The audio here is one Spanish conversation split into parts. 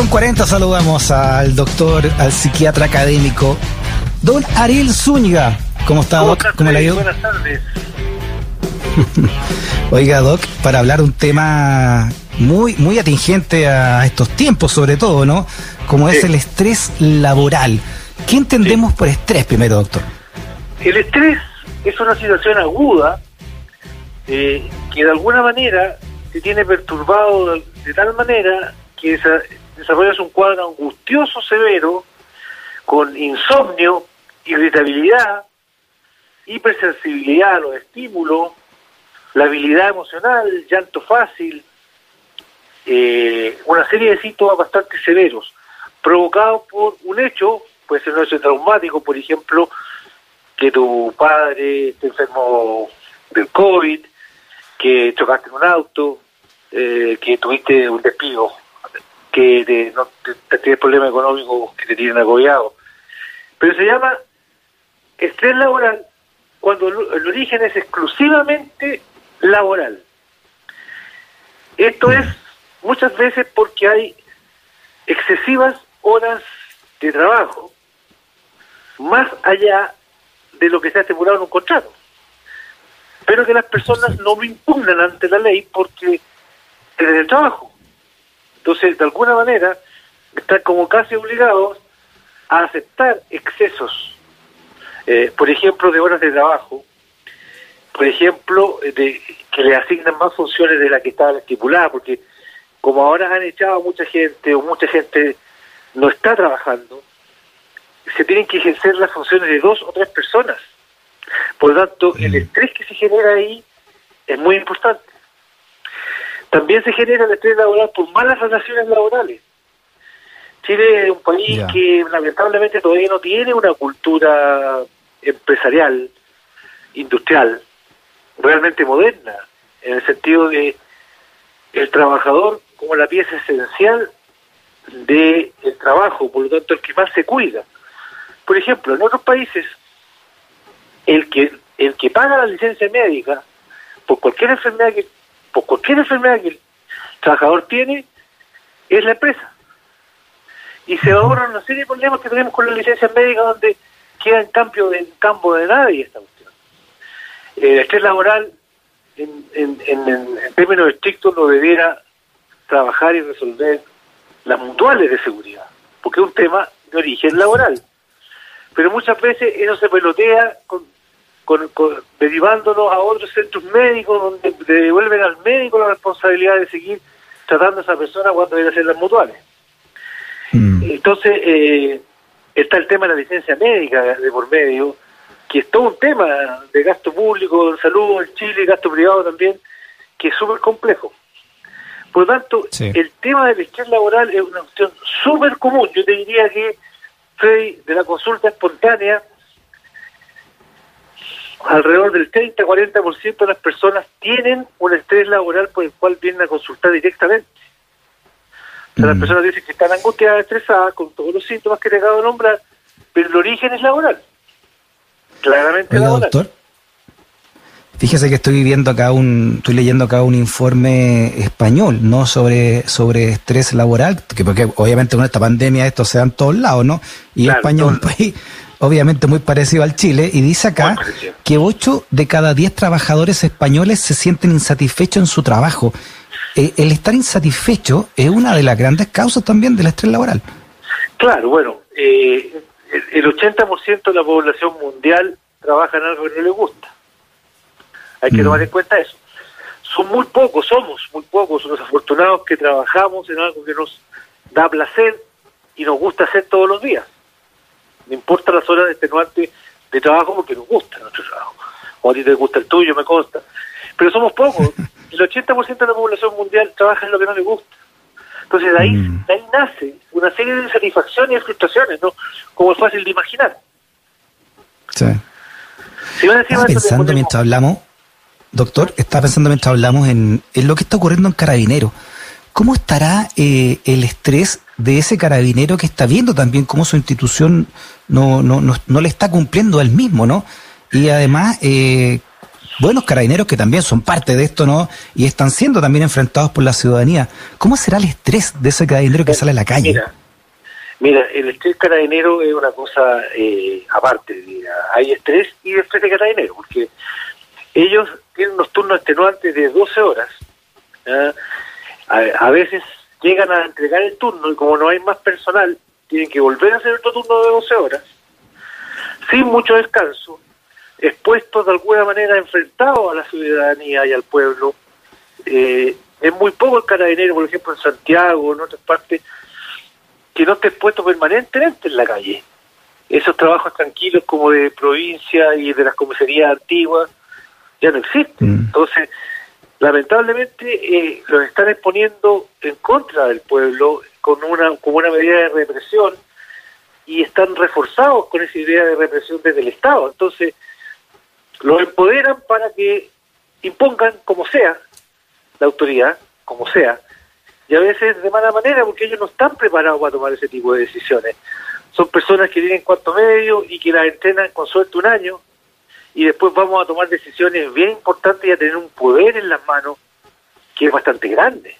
con 40 saludamos al doctor, al psiquiatra académico, don Ariel Zúñiga. ¿Cómo está, Doc? ¿Cómo le ha ido? Buenas tardes. Oiga, Doc, para hablar un tema muy, muy atingente a estos tiempos, sobre todo, ¿no? Como es el estrés laboral. ¿Qué entendemos por estrés primero, doctor? El estrés es una situación aguda eh, que de alguna manera te tiene perturbado de, de tal manera que desa- desarrollas un cuadro angustioso severo con insomnio, irritabilidad, hipersensibilidad a los estímulos, la habilidad emocional, llanto fácil, eh, una serie de síntomas bastante severos, provocados por un hecho, puede ser un hecho traumático, por ejemplo, que tu padre esté enfermo del COVID, que chocaste en un auto, eh, que tuviste un despido, que te, no, te- te tienes problemas económicos que te tienen agobiado. Pero se llama estrés laboral cuando el, origen es exclusivamente laboral. Esto es muchas veces porque hay excesivas horas de trabajo más allá de lo que está estipulado en un contrato. Pero que las personas no lo impugnan ante la ley porque es el trabajo. Entonces, de alguna manera, están como casi obligados a aceptar excesos, eh, por ejemplo, de horas de trabajo, por ejemplo, eh, de que le asignan más funciones de las que estaban estipuladas, porque como ahora han echado a mucha gente o mucha gente no está trabajando, se tienen que ejercer las funciones de dos o tres personas. Por lo tanto, el estrés que se genera ahí es muy importante. También se genera el estrés laboral por malas relaciones laborales. Chile es un país que lamentablemente todavía no tiene una cultura empresarial, industrial, realmente moderna, en el sentido de el trabajador como la pieza esencial del trabajo, por lo tanto el que más se cuida. Por ejemplo, en otros países, el que el que paga la licencia médica por cualquier enfermedad que por cualquier enfermedad que el trabajador tiene es la empresa. Y se ahorran una serie de problemas que tenemos con la licencia médica donde queda en cambio en campo de nadie esta cuestión. El estrés laboral en, en, en, en- en términos estrictos lo debiera trabajar y resolver las mutuales de seguridad, porque es un tema de origen laboral. Pero muchas veces eso se pelotea con, con, con- derivándonos a otros centros médicos donde le devuelven al médico la responsabilidad de seguir tratando a esa persona cuando debe hacer las mutuales. Mm. Entonces, eh, está el tema de la licencia médica de por medio, que es todo un tema de gasto público, de salud en Chile, gasto privado también, que es súper complejo. Por lo tanto, Sí. el tema del estrés laboral es una cuestión súper común. Yo te diría que, Freddy, de la consulta espontánea, alrededor del 30-40% de las personas tienen un estrés laboral por el cual vienen a consultar directamente. O sea, las Mm. personas dicen que están angustiadas, estresadas, con todos los síntomas que te acabo de nombrar, pero el origen es laboral. Claramente Oiga, laboral. doctor. Fíjese que estoy viendo acá un, estoy leyendo acá un informe español, ¿no? Sobre, sobre estrés laboral, que porque obviamente con esta pandemia esto se da en todos lados, ¿no? Y Claro, España es un país obviamente muy parecido al Chile, y dice acá que 8 de cada 10 trabajadores españoles se sienten insatisfechos en su trabajo. Eh, el estar insatisfecho es una de las grandes causas también del estrés laboral. Claro, bueno, eh, el, el 80% de la población mundial trabaja en algo que no le gusta. Hay que Mm. tomar en cuenta eso. Son muy pocos, somos muy pocos los afortunados que trabajamos en algo que nos da placer y nos gusta hacer todos los días. No importa las horas extenuantes de trabajo porque nos gusta nuestro trabajo. O a ti te gusta el tuyo, me consta. Pero somos pocos. El 80% de la población mundial trabaja en lo que no le gusta. Entonces de ahí, Mm. de ahí nace una serie de insatisfacciones y frustraciones, ¿no? Como es fácil de imaginar. Sí. Si Estaba pensando ponemos- mientras hablamos, doctor, estaba pensando mientras hablamos en, en lo que está ocurriendo en Carabinero. ¿Cómo estará eh, el estrés de ese carabinero que está viendo también cómo su institución no, no, no, no le está cumpliendo al mismo, ¿no? Y además, eh, buenos carabineros que también son parte de esto, ¿no? Y están siendo también enfrentados por la ciudadanía. ¿Cómo será el estrés de ese carabinero que sale a la calle? Mira, mira el estrés carabinero es una cosa eh, aparte. Hay estrés y estrés de carabinero, porque ellos tienen unos turnos extenuantes de 12 horas. A, veces llegan a entregar el turno y como no hay más personal, tienen que volver a hacer otro turno de 12 horas, sin mucho descanso, expuestos de alguna manera enfrentados a la ciudadanía y al pueblo. Eh, es muy poco el carabinero, por ejemplo, en Santiago, en otras partes, que no esté expuesto permanentemente en la calle. Esos trabajos tranquilos como de provincia y de las comisarías antiguas ya no existen. Mm. Entonces, lamentablemente, eh, los están exponiendo en contra del pueblo con una, como una medida de represión y están reforzados con esa idea de represión desde el Estado. Entonces, los empoderan para que impongan como sea la autoridad, como sea, y a veces de mala manera porque ellos no están preparados para tomar ese tipo de decisiones. Son personas que tienen cuarto medio y que las entrenan con suerte un año y después vamos a tomar decisiones bien importantes y a tener un poder en las manos que es bastante grande.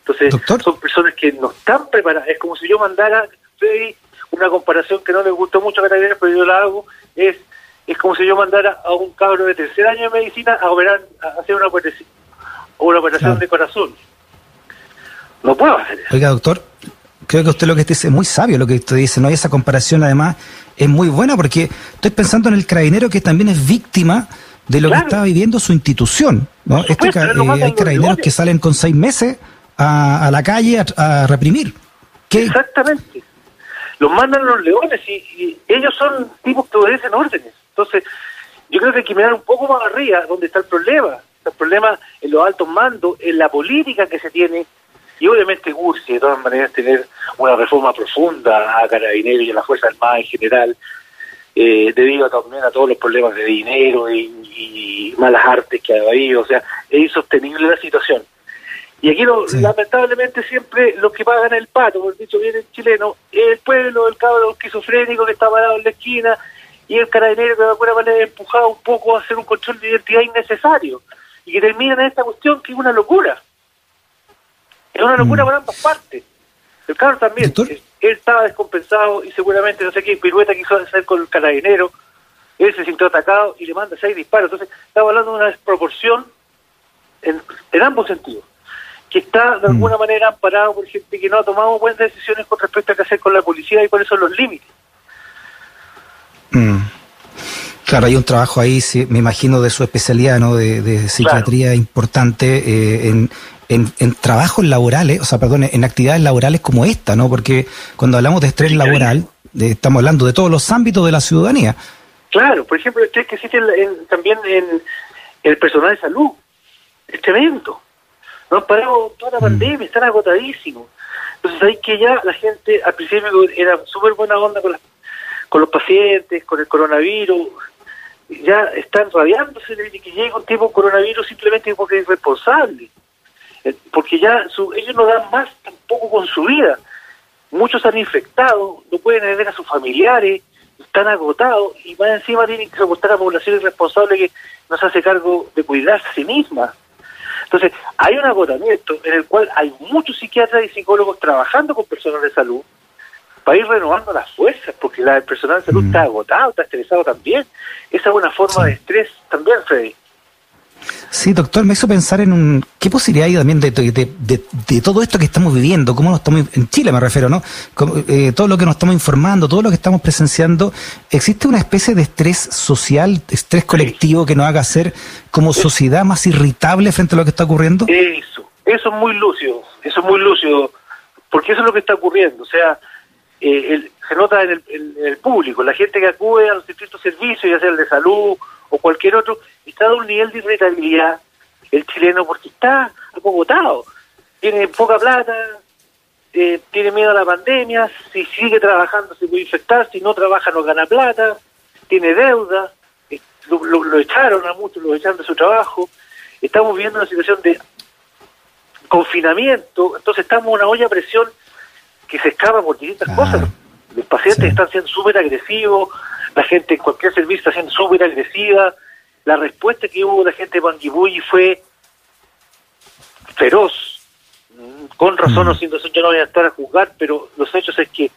Entonces, son personas que no están preparadas. Es como si yo mandara, una comparación que no le gustó mucho a Carabineros, pero yo la hago, es es como si yo mandara a un cabro de tercer año de medicina a, operar, a hacer una operación, una operación de corazón. No puedo hacer eso. Oiga, doctor, creo que usted lo que dice es muy sabio lo que usted dice, ¿no? hay esa comparación además es muy buena porque estoy pensando en el carabinero que también es víctima de lo que está viviendo su institución, ¿no? Este, eh, hay carabineros que salen con seis meses a, la calle a, reprimir. Exactamente. Los mandan los leones y, ellos son tipos que obedecen órdenes. Entonces, yo creo que hay que mirar un poco más arriba donde está el problema. El problema en los altos mandos, en la política que se tiene, y obviamente Gursi, de todas maneras, tener una reforma profunda a Carabineros y a la Fuerza Armada en general, eh, debido también a todos los problemas de dinero y, malas artes que ha habido. O sea, es insostenible la situación. Y aquí, lamentablemente, siempre los que pagan el pato, por dicho bien el chileno, el pueblo, el cabro esquizofrénico que está parado en la esquina, y el carabinero que de alguna manera empujado un poco a hacer un control de identidad innecesario y que termina en esta cuestión que es una locura. Es una locura mm. para ambas partes. El carro también, él, estaba descompensado y seguramente no sé qué pirueta quiso hacer con el carabinero, él se sintió atacado y le manda seis disparos. Entonces, estaba hablando de una desproporción en, en ambos sentidos que está de mm. alguna manera amparado por gente que no ha tomado buenas decisiones con respecto a qué hacer con la policía y cuáles son los límites. Mm. Claro, hay un trabajo ahí, me imagino, de su especialidad, ¿no? De, psiquiatría importante eh, en, en, trabajos laborales, o sea, perdón, en actividades laborales como esta, ¿no? Porque cuando hablamos de estrés laboral, estamos hablando de todos los ámbitos de la ciudadanía. Claro, por ejemplo, el estrés que existe también en el personal de salud. Es tremendo. No han parado toda la mm. pandemia, están agotadísimos. Entonces hay que ya la gente al principio era súper buena onda con las con los pacientes, con el coronavirus, ya están radiándose de que llegue un tipo coronavirus simplemente porque es irresponsable, porque ya ellos no dan más tampoco con su vida. Muchos han infectado, no pueden ver a sus familiares, están agotados y más encima tienen que soportar a la población irresponsable que no se hace cargo de cuidarse a sí misma. Entonces, hay un agotamiento en el cual hay muchos psiquiatras y psicólogos trabajando con personas de salud, para ir renovando las fuerzas, porque la, el personal de salud está mm. agotado, está estresado también. Esa es una forma de estrés también, Freddy. Sí, doctor, me hizo pensar en un, qué posibilidad hay también de, de, todo esto que estamos viviendo, cómo nos estamos, en Chile me refiero, ¿no? Eh, todo lo que nos estamos informando, todo lo que estamos presenciando, ¿existe una especie de estrés social, estrés colectivo que nos haga ser como sociedad más irritable frente a lo que está ocurriendo? Eso, eso es muy lúcido, eso es muy lúcido, porque eso es lo que está ocurriendo, o sea, eh, se nota en el, público, la gente que acude a los distintos servicios, ya sea el de salud o cualquier otro, está de un nivel de irritabilidad el chileno porque está acogotado, tiene poca plata, eh, tiene miedo a la pandemia, si sigue trabajando se puede infectar, si no trabaja no gana plata, tiene deuda, eh, lo, echaron a muchos, lo echaron de su trabajo, estamos viviendo una situación de confinamiento, entonces estamos en una olla a presión que se escapa por distintas cosas. Los pacientes están siendo súper agresivos, la gente en cualquier servicio está siendo súper agresiva, la respuesta que hubo de la gente de Panguipulli fue feroz. Con razón Mm. o sin razón yo no voy a estar a juzgar, pero los hechos es que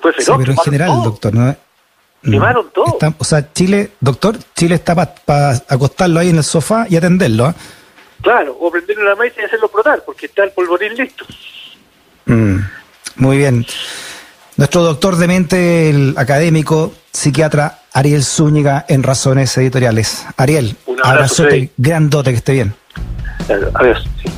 fue Sí, feroz. pero en general, todo. doctor, ¿no? Quemaron todo. Está- o sea, Chile, doctor, Chile está para acostarlo ahí en el sofá y atenderlo. ¿eh? Claro, o prenderle la maíz y hacerlo brotar, porque está el polvorín listo. Mm, muy bien. Nuestro doctor de mente, el académico, psiquiatra Ariel Zúñiga en Razones Editoriales. Ariel, Un abrazo, abrazote grandote, que esté bien. Adiós. Sí.